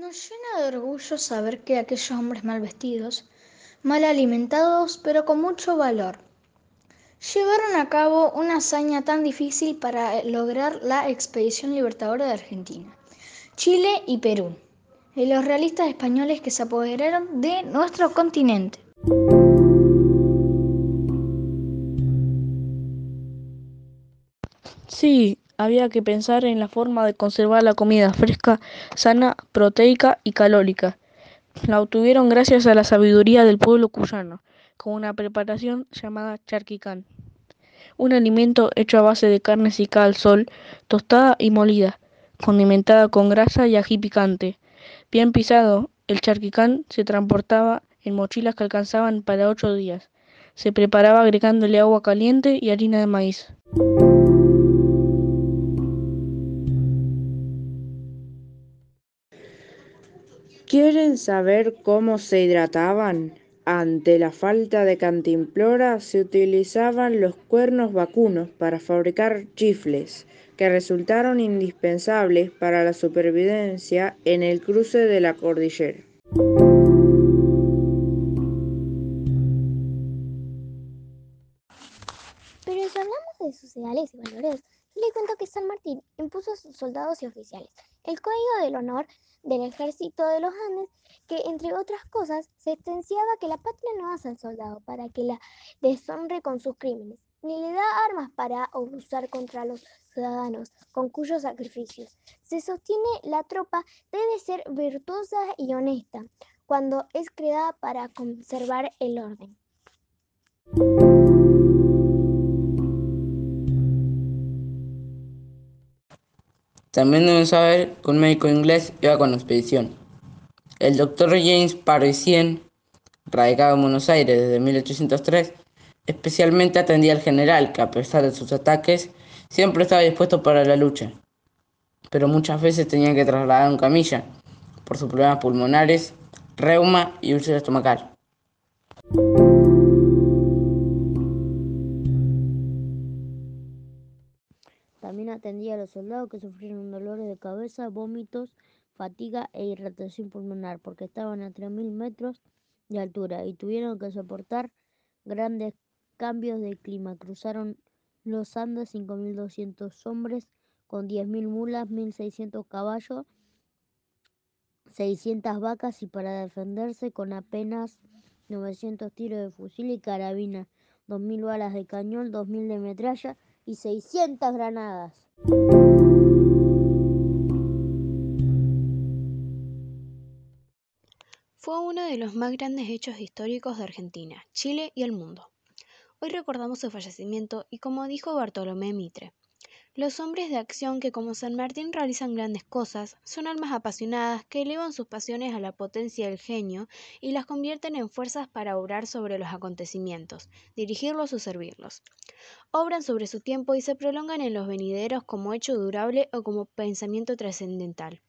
Nos llena de orgullo saber que aquellos hombres mal vestidos, mal alimentados, pero con mucho valor, llevaron a cabo una hazaña tan difícil para lograr la expedición libertadora de Argentina, Chile y Perú, y los realistas españoles que se apoderaron de nuestro continente. Sí, había que pensar en la forma de conservar la comida fresca, sana, proteica y calórica. La obtuvieron gracias a la sabiduría del pueblo cuyano, con una preparación llamada charquicán. Un alimento hecho a base de carne secada al sol, tostada y molida, condimentada con grasa y ají picante. Bien pisado, el charquicán se transportaba en mochilas que alcanzaban para ocho días. Se preparaba agregándole agua caliente y harina de maíz. ¿Quieren saber cómo se hidrataban? Ante la falta de cantimplora se utilizaban los cuernos vacunos para fabricar chifles, que resultaron indispensables para la supervivencia en el cruce de la cordillera. Pero si hablamos de sus ideales y valores, le cuento que San Martín impuso a sus soldados y oficiales el Código del Honor del Ejército de los Andes, que entre otras cosas se extensiaba que la patria no hace al soldado para que la deshonre con sus crímenes, ni le da armas para abusar contra los ciudadanos, con cuyos sacrificios se sostiene la tropa debe ser virtuosa y honesta, cuando es creada para conservar el orden. También deben saber que un médico inglés iba con la expedición. El doctor James Parisien, radicado en Buenos Aires desde 1803, especialmente atendía al general, que a pesar de sus ataques, siempre estaba dispuesto para la lucha. Pero muchas veces tenía que trasladar en camilla, por sus problemas pulmonares, reuma y úlcera estomacal. Atendía a los soldados que sufrieron dolores de cabeza, vómitos, fatiga e irritación pulmonar porque estaban a 3.000 metros de altura y tuvieron que soportar grandes cambios de clima. Cruzaron los Andes 5.200 hombres con 10.000 mulas, 1.600 caballos, 600 vacas y para defenderse con apenas 900 tiros de fusil y carabina, 2.000 balas de cañón, 2.000 de metralla y 600 granadas. Fue uno de los más grandes hechos históricos de Argentina, Chile y el mundo. Hoy recordamos su fallecimiento y como dijo Bartolomé Mitre, los hombres de acción que como San Martín realizan grandes cosas son almas apasionadas que elevan sus pasiones a la potencia del genio y las convierten en fuerzas para obrar sobre los acontecimientos, dirigirlos o servirlos. Obran sobre su tiempo y se prolongan en los venideros como hecho durable o como pensamiento trascendental.